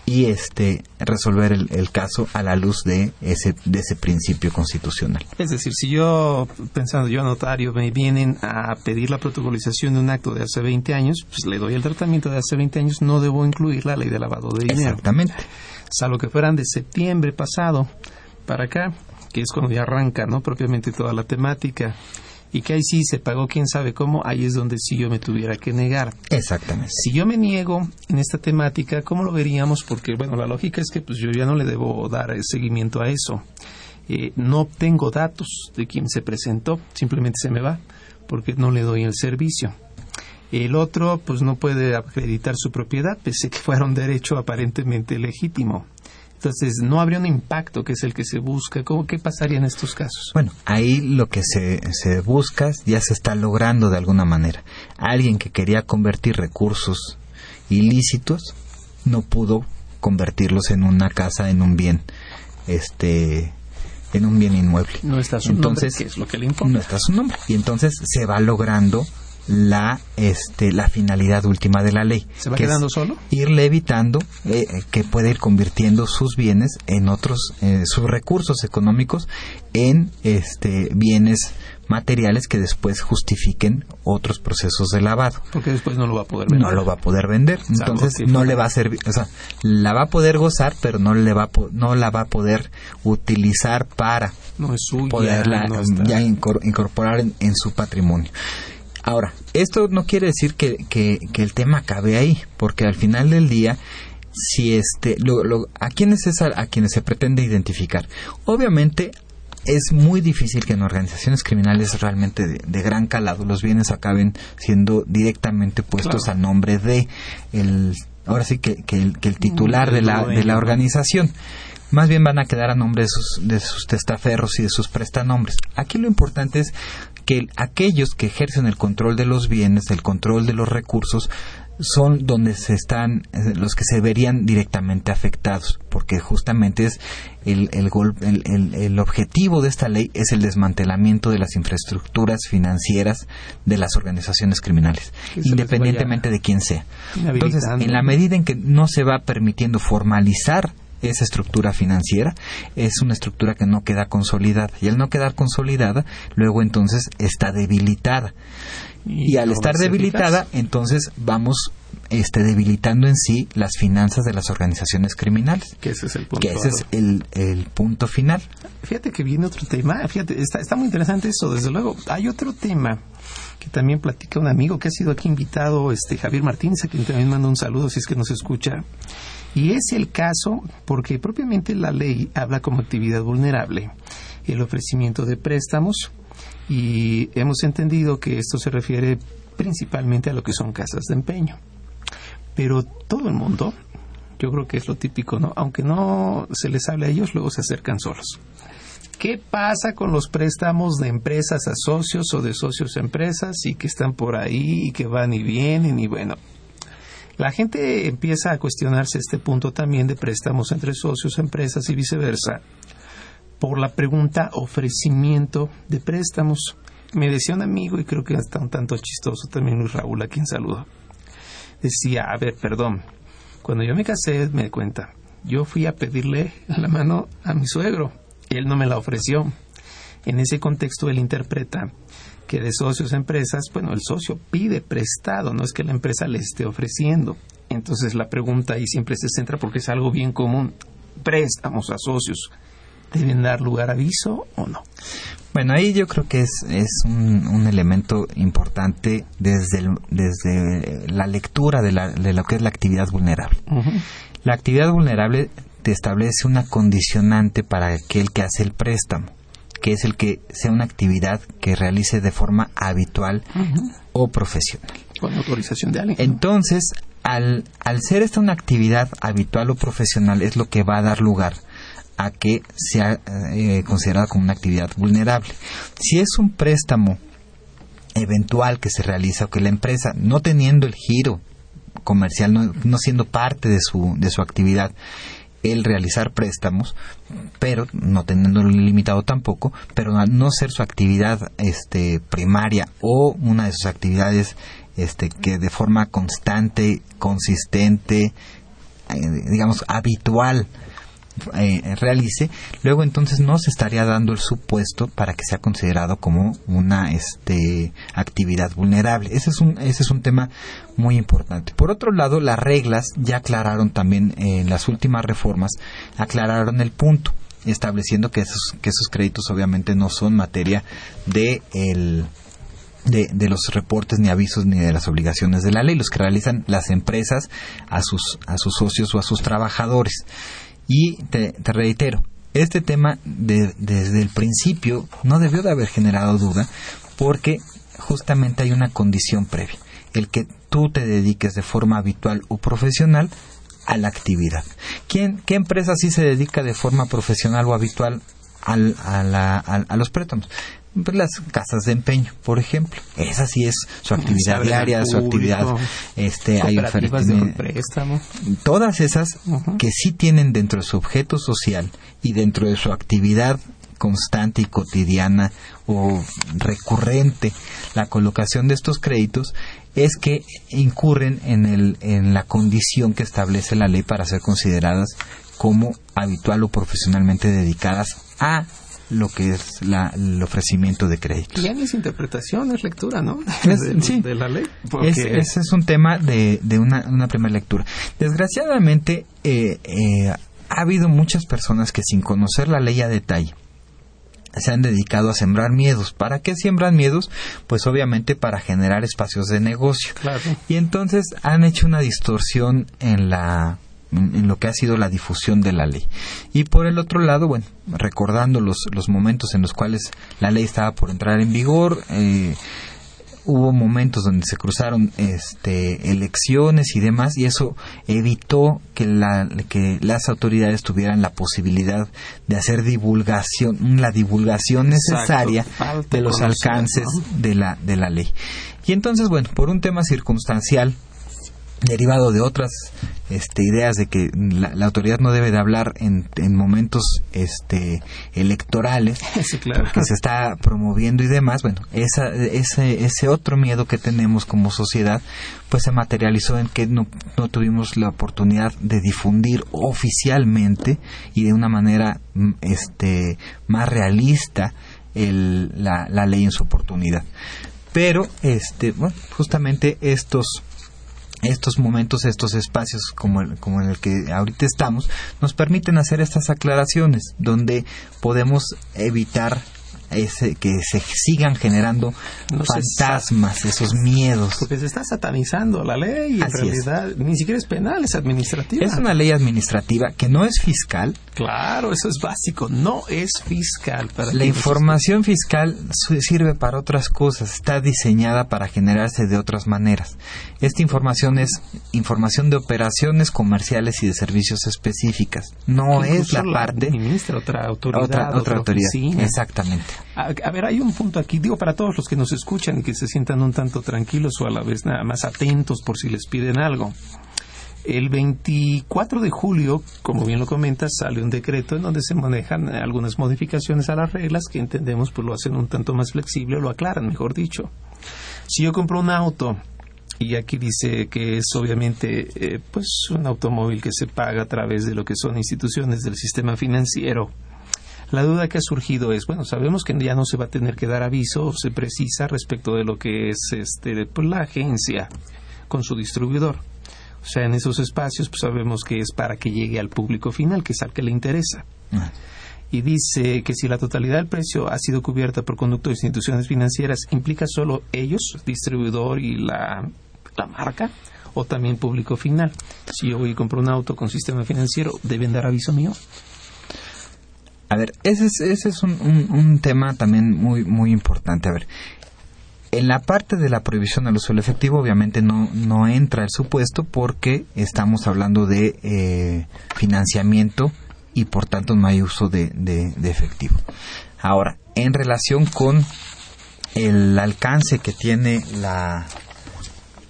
y este resolver el, caso a la luz de ese de ese principio constitucional. Es decir, si yo pensando yo notario me vienen a pedir la protocolización de un acto de hace 20 años, pues le doy el tratamiento de hace 20 años, no debo incluir la ley de lavado de dinero. Exactamente. Salvo que fueran de septiembre pasado para acá, que es cuando ya arranca, ¿no? propiamente toda la temática y que ahí sí se pagó quién sabe cómo, ahí es donde sí yo me tuviera que negar. Exactamente. Si yo me niego en esta temática, ¿cómo lo veríamos? Porque, bueno, la lógica es que pues yo ya no le debo dar seguimiento a eso. Eh, no obtengo datos de quién se presentó, simplemente se me va, porque no le doy el servicio. El otro, pues no puede acreditar su propiedad, pese que fuera un derecho aparentemente legítimo. Entonces, no habría un impacto que es el que se busca. ¿Cómo, ¿Qué pasaría en estos casos? Bueno, ahí lo que se, se busca ya se está logrando de alguna manera. Alguien que quería convertir recursos ilícitos no pudo convertirlos en una casa, en un bien, este, en un bien inmueble. No está su entonces, nombre, es lo que le importa. No está su nombre. Y entonces se va logrando la este la finalidad última de la ley se va quedando solo irle evitando eh, que puede ir convirtiendo sus bienes en otros eh, sus recursos económicos en este bienes materiales que después justifiquen otros procesos de lavado. Porque después no lo va a poder vender. No lo va a poder vender. Entonces no le va a servir, o sea, la va a poder gozar, pero no le va no la va a poder utilizar para no es poderla ya incorporar en, su patrimonio. Ahora, esto no quiere decir que, que, el tema acabe ahí, porque al final del día, si este, lo, a quiénes es a, quienes se pretende identificar. Obviamente es muy difícil que en organizaciones criminales realmente de, gran calado los bienes acaben siendo directamente puestos al nombre de el ahora sí que, que, el, que el titular de la, de la organización más bien van a quedar a nombre de sus, de sus testaferros y de sus prestanombres. Aquí lo importante es que aquellos que ejercen el control de los bienes, el control de los recursos, son donde se están eh, los que se verían directamente afectados, porque justamente es el, el, el, el, objetivo de esta ley es el desmantelamiento de las infraestructuras financieras de las organizaciones criminales, independientemente de quién sea. Entonces, en la medida en que no se va permitiendo formalizar esa estructura financiera es una estructura que no queda consolidada y al no quedar consolidada luego entonces está debilitada y, al estar debilitada entonces vamos este, debilitando en sí las finanzas de las organizaciones criminales. Que ese es el punto. Que ese es el, el, punto final. Fíjate que viene otro tema, fíjate, está, está muy interesante eso, desde luego. Hay otro tema que también platica un amigo que ha sido aquí invitado, este Javier Martínez, a quien también mando un saludo si es que nos escucha. Y es el caso porque propiamente la ley habla como actividad vulnerable el ofrecimiento de préstamos y hemos entendido que esto se refiere principalmente a lo que son casas de empeño. Pero todo el mundo, yo creo que es lo típico, ¿no? Aunque no se les hable a ellos, luego se acercan solos. ¿Qué pasa con los préstamos de empresas a socios o de socios a empresas y que están por ahí y que van y vienen y bueno, la gente empieza a cuestionarse este punto también de préstamos entre socios, empresas y viceversa por la pregunta ofrecimiento de préstamos. Me decía un amigo, y creo que está un tanto chistoso también Luis Raúl, a quien saludo. Decía, a ver, perdón, cuando yo me casé, me cuenta, yo fui a pedirle la mano a mi suegro, él no me la ofreció. En ese contexto él interpreta que de socios a empresas, bueno, el socio pide prestado, no es que la empresa le esté ofreciendo. Entonces la pregunta ahí siempre se centra porque es algo bien común. préstamos a socios, ¿deben dar lugar a aviso o no? Bueno, ahí yo creo que es, es un, elemento importante desde, desde la lectura de, la, de, lo que es la actividad vulnerable. La actividad vulnerable te establece una condicionante para aquel que hace el préstamo, que es el que sea una actividad que realice de forma habitual o profesional. Con autorización de alguien. Entonces, al, al ser esta una actividad habitual o profesional, es lo que va a dar lugar a que sea eh, considerada como una actividad vulnerable. Si es un préstamo eventual que se realiza o que la empresa, no teniendo el giro comercial, no, no siendo parte de su, de su actividad, el realizar préstamos, pero no teniendo limitado tampoco, pero no ser su actividad este, primaria o una de sus actividades este, que de forma constante, consistente, eh, digamos, habitual, eh, realice, luego entonces no se estaría dando el supuesto para que sea considerado como una este, actividad vulnerable. Ese es, un, ese es un tema muy importante. Por otro lado, las reglas ya aclararon también en las últimas reformas, aclararon el punto estableciendo que esos, que esos créditos obviamente no son materia de el, de, de, los reportes ni avisos ni de las obligaciones de la ley, los que realizan las empresas a sus, a sus socios o a sus trabajadores. Y te, reitero, este tema desde el principio no debió de haber generado duda porque justamente hay una condición previa, el que tú te dediques de forma habitual o profesional a la actividad. ¿Quién, ¿Qué empresa sí se dedica de forma profesional o habitual al, a, a, los préstamos? Pues, las casas de empeño, por ejemplo. Esa sí es su actividad diaria, su actividad, este, hay de préstamo. Todas esas que sí tienen dentro de su objeto social y dentro de su actividad constante y cotidiana o recurrente la colocación de estos créditos es que incurren en, el, en la condición que establece la ley para ser consideradas como habitual o profesionalmente dedicadas a lo que es el ofrecimiento de créditos. Ya es interpretación, es lectura, ¿no? sí. De la ley. ese es un tema de, de una, una, primera lectura. Desgraciadamente, eh, eh, ha habido muchas personas que sin conocer la ley a detalle, se han dedicado a sembrar miedos. ¿Para qué siembran miedos? Pues obviamente para generar espacios de negocio. Claro. Y entonces han hecho una distorsión en la en lo que ha sido la difusión de la ley. Y por el otro lado, bueno, recordando los, los momentos en los cuales la ley estaba por entrar en vigor, eh, hubo momentos donde se cruzaron este, elecciones y demás y eso evitó que, la, que las autoridades tuvieran la posibilidad de hacer divulgación, la divulgación necesaria de los alcances de, la, de la ley. Y entonces, bueno, por un tema circunstancial, derivado de otras este, ideas de que la, autoridad no debe de hablar en, en momentos este, electorales que se está promoviendo y demás bueno esa, ese, ese otro miedo que tenemos como sociedad pues se materializó en que no, no tuvimos la oportunidad de difundir oficialmente y de una manera mm, este, más realista el, la, la ley en su oportunidad. Pero este bueno, justamente estos estos momentos, estos espacios como, el, como en el que ahorita estamos, nos permiten hacer estas aclaraciones donde podemos evitar ese, que se sigan generando fantasmas, esos miedos. Porque se está satanizando la ley en realidad ni siquiera es penal, es administrativa. Es una ley administrativa que no es fiscal. Claro, eso es básico, no es fiscal. Para la información fiscal sirve para otras cosas, está diseñada para generarse de otras maneras. Esta información es información de operaciones comerciales y de servicios específicas. No es la, parte. Otra autoridad. Otra, otra, autoridad. Exactamente. A, ver, hay un punto aquí, digo, para todos los que nos escuchan y que se sientan un tanto tranquilos o a la vez nada más atentos por si les piden algo. El 24 de julio, como bien lo comentas, sale un decreto en donde se manejan algunas modificaciones a las reglas que entendemos pues lo hacen un tanto más flexible o lo aclaran, mejor dicho. Si yo compro un auto y aquí dice que es obviamente eh, pues un automóvil que se paga a través de lo que son instituciones del sistema financiero, la duda que ha surgido es, bueno, sabemos que ya no se va a tener que dar aviso, se precisa respecto de lo que es este, pues, la agencia con su distribuidor. O sea, en esos espacios pues sabemos que es para que llegue al público final, que es al que le interesa. Ah. Y dice que si la totalidad del precio ha sido cubierta por conducto de instituciones financieras, ¿implica solo ellos, distribuidor y la, la marca? ¿O también público final? Si yo voy y compro un auto con sistema financiero, ¿deben dar aviso mío? A ver, ese es, ese es un, un- un tema también muy, muy importante. A ver, en la parte de la prohibición al uso del efectivo, obviamente no, no entra el supuesto porque estamos hablando de eh, financiamiento y por tanto no hay uso de, de- efectivo. Ahora, en relación con el alcance que tiene la,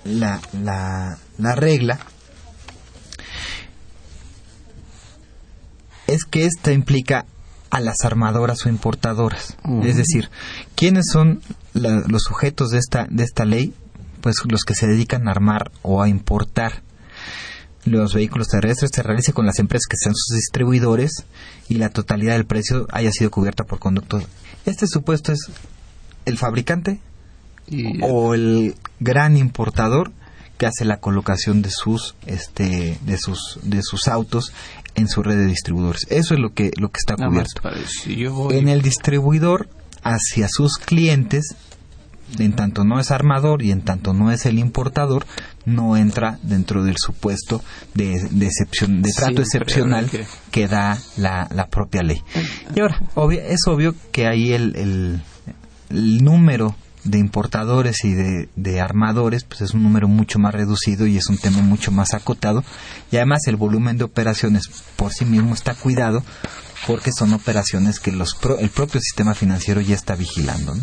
la, la, la regla, es que esta implica a las armadoras o importadoras. Es decir, ¿quiénes son la- los sujetos de esta, de esta ley? Pues los que se dedican a armar o a importar los vehículos terrestres se realice con las empresas que sean sus distribuidores y la totalidad del precio haya sido cubierta por conducto. Este supuesto es el fabricante Y, o el gran importador que hace la colocación de sus este de sus de sus autos en su red de distribuidores. Eso es lo que lo que está cubierto. voy En el distribuidor hacia sus clientes en tanto no es armador y en tanto no es el importador, no entra dentro del supuesto de, de excepción, de trato excepcional que- que da la, la propia ley. Y ahora, obvio- es obvio que ahí el, el, el número de importadores y de, de armadores pues es un número mucho más reducido y es un tema mucho más acotado y además el volumen de operaciones por sí mismo está cuidado porque son operaciones que los pro- el propio sistema financiero ya está vigilando. ¿no?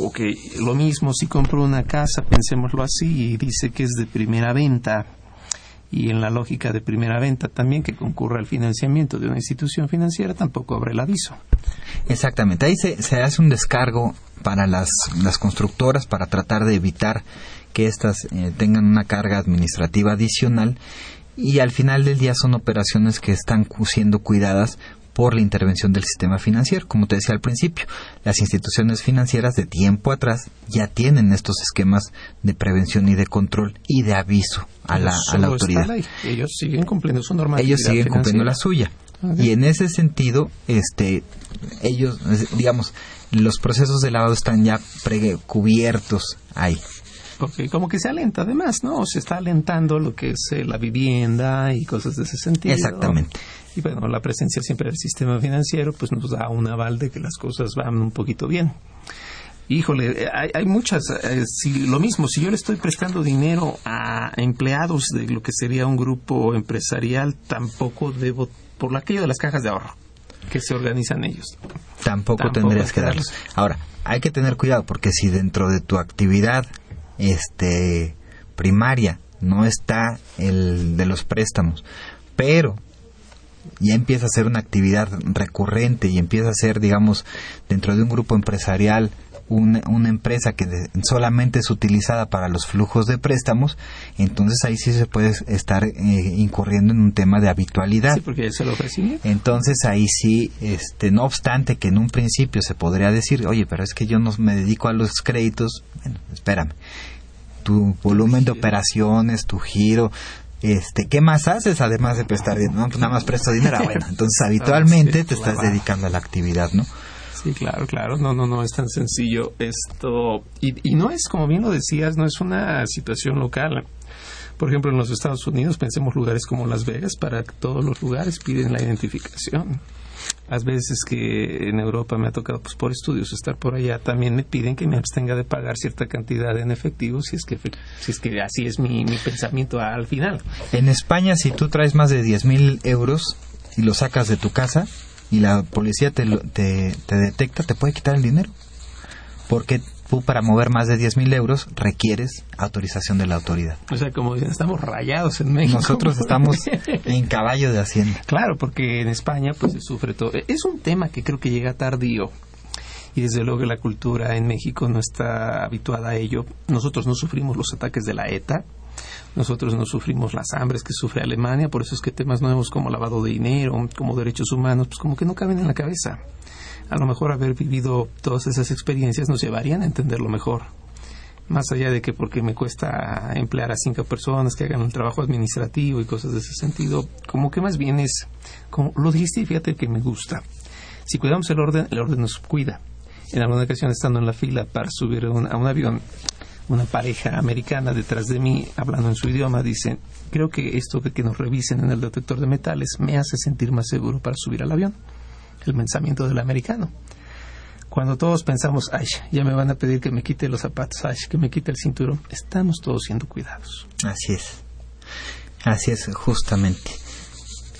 Ok, lo mismo si compro una casa, pensémoslo así, y dice que es de primera venta, y en la lógica de primera venta también que concurra al financiamiento de una institución financiera, tampoco habrá el aviso. Exactamente, ahí se, se hace un descargo para las, las constructoras para tratar de evitar que éstas eh, tengan una carga administrativa adicional y al final del día son operaciones que están siendo cuidadas por la intervención del sistema financiero. Como te decía al principio, las instituciones financieras de tiempo atrás ya tienen estos esquemas de prevención y de control y de aviso a la, a la autoridad la. Ellos siguen cumpliendo su normatividad ellos siguen cumpliendo la suya. Y en ese sentido, este, ellos, digamos, los procesos de lavado están ya precubiertos ahí. Ok, como que se alenta además, ¿no? Se está alentando lo que es eh, la vivienda y cosas de ese sentido. Exactamente. Y bueno, la presencia siempre del sistema financiero pues nos da un aval de que las cosas van un poquito bien. Híjole, hay, hay muchas, eh, si, lo mismo, si yo le estoy prestando dinero a empleados de lo que sería un grupo empresarial, tampoco debo, por aquello de las cajas de ahorro que se organizan ellos. Tampoco, Tampoco tendrías que darlos. Ahora, hay que tener cuidado porque si dentro de tu actividad este primaria no está el de los préstamos, pero ya empieza a ser una actividad recurrente y empieza a ser, digamos, dentro de un grupo empresarial, una, una empresa que de- solamente es utilizada para los flujos de préstamos, entonces ahí sí se puede estar eh, incurriendo en un tema de habitualidad. Sí, porque ofrecimiento. Entonces ahí sí, este, no obstante que en un principio se podría decir, oye, pero es que yo no me dedico a los créditos, bueno, espérame, tu volumen de operaciones, tu giro, este, ¿qué más haces además de prestar dinero? No, pues nada más presto dinero, Ah, bueno, entonces habitualmente sí, te estás claro. dedicando a la actividad, ¿no? Sí, claro, claro. No, no, no es tan sencillo esto. Y, y no es, como bien lo decías, no es una situación local. Por ejemplo, en los Estados Unidos, pensemos lugares como Las Vegas, para todos los lugares piden la identificación. Las veces que en Europa me ha tocado, pues por estudios, estar por allá, también me piden que me abstenga de pagar cierta cantidad en efectivo, si es que, si es que así es mi, mi pensamiento al final. En España, si tú traes más de 10 mil euros y lo sacas de tu casa y la policía te, te, te detecta, te puede quitar el dinero. Porque tú para mover más de 10 mil euros requieres autorización de la autoridad. O sea, como dicen, estamos rayados en México. Nosotros estamos en caballo de hacienda. Claro, porque en España pues se sufre todo. Es un tema que creo que llega tardío y desde luego que la cultura en México no está habituada a ello. Nosotros no sufrimos los ataques de la ETA, nosotros no sufrimos las hambres que sufre Alemania, por eso es que temas nuevos como lavado de dinero, como derechos humanos, pues como que no caben en la cabeza. A lo mejor haber vivido todas esas experiencias nos llevarían a entenderlo mejor. más allá de que porque me cuesta emplear a cinco personas que hagan un trabajo administrativo y cosas de ese sentido, como que más bien es, como lo dijiste, fíjate que me gusta. Si cuidamos el orden, el orden nos cuida. En alguna ocasión, estando en la fila para subir a un avión, una pareja americana detrás de mí, hablando en su idioma, dice, creo que esto de que nos revisen en el detector de metales me hace sentir más seguro para subir al avión. El pensamiento del americano. Cuando todos pensamos, ay, ya me van a pedir que me quite los zapatos, ay, que me quite el cinturón, estamos todos siendo cuidados. Así es. Así es, justamente.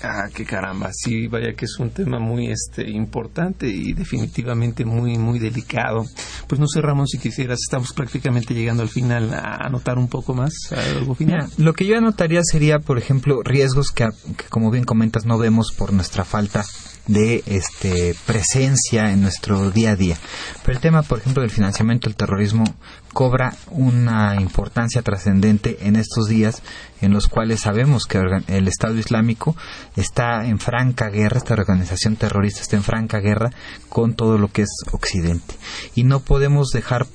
Ah, qué caramba, sí, vaya que es un tema muy este importante y definitivamente muy muy delicado. Pues no sé, Ramón, si quisieras, estamos prácticamente llegando al final a anotar un poco más algo final. lo que yo anotaría sería, por ejemplo, riesgos que, que, como bien comentas, no vemos por nuestra falta de este presencia en nuestro día a día. Pero el tema, por ejemplo, del financiamiento del terrorismo cobra una importancia trascendente en estos días en los cuales sabemos que el Estado Islámico está en franca guerra, esta organización terrorista está en franca guerra con todo lo que es Occidente. Y no podemos dejar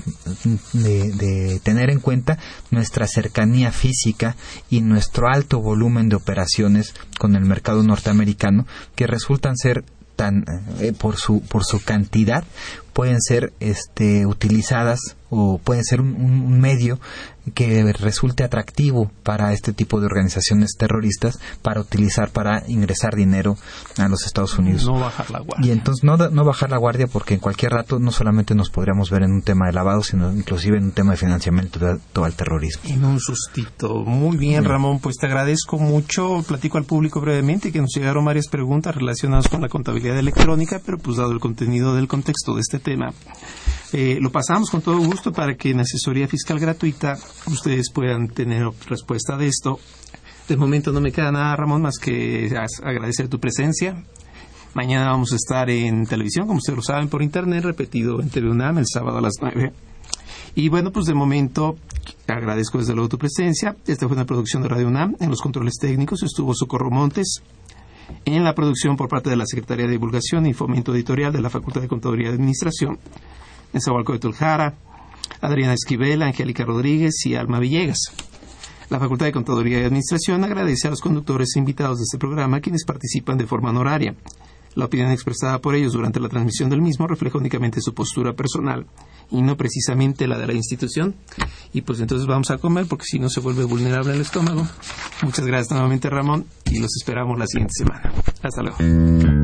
de, tener en cuenta nuestra cercanía física y nuestro alto volumen de operaciones con el mercado norteamericano que resultan ser tan eh, por su por su cantidad pueden ser este utilizadas o pueden ser un, medio que resulte atractivo para este tipo de organizaciones terroristas para utilizar para ingresar dinero a los Estados Unidos. No bajar la guardia. Y entonces no, no bajar la guardia porque en cualquier rato no solamente nos podríamos ver en un tema de lavado, sino inclusive en un tema de financiamiento de, todo el terrorismo. En un sustito. Muy bien, Ramón, pues te agradezco mucho. Platico al público brevemente que nos llegaron varias preguntas relacionadas con la contabilidad electrónica, pero pues dado el contenido del contexto de este tema, eh, lo pasamos con todo gusto para que en asesoría fiscal gratuita ustedes puedan tener respuesta de esto. De momento no me queda nada, Ramón, más que agradecer tu presencia. Mañana vamos a estar en televisión, como ustedes lo saben, por internet, repetido en TV UNAM el sábado a las 9. Y bueno, pues de momento agradezco desde luego tu presencia. Esta fue una producción de Radio UNAM. En los controles técnicos estuvo Socorro Montes. En la producción por parte de la Secretaría de Divulgación y Fomento Editorial de la Facultad de Contaduría y Administración, Nezahualco de Tuljara, Adriana Esquivel, Angélica Rodríguez y Alma Villegas. La Facultad de Contaduría y Administración agradece a los conductores invitados de este programa quienes participan de forma honoraria. La opinión expresada por ellos durante la transmisión del mismo refleja únicamente su postura personal y no precisamente la de la institución. Y pues entonces vamos a comer porque si no se vuelve vulnerable el estómago. Muchas gracias nuevamente Ramón y los esperamos la siguiente semana. Hasta luego.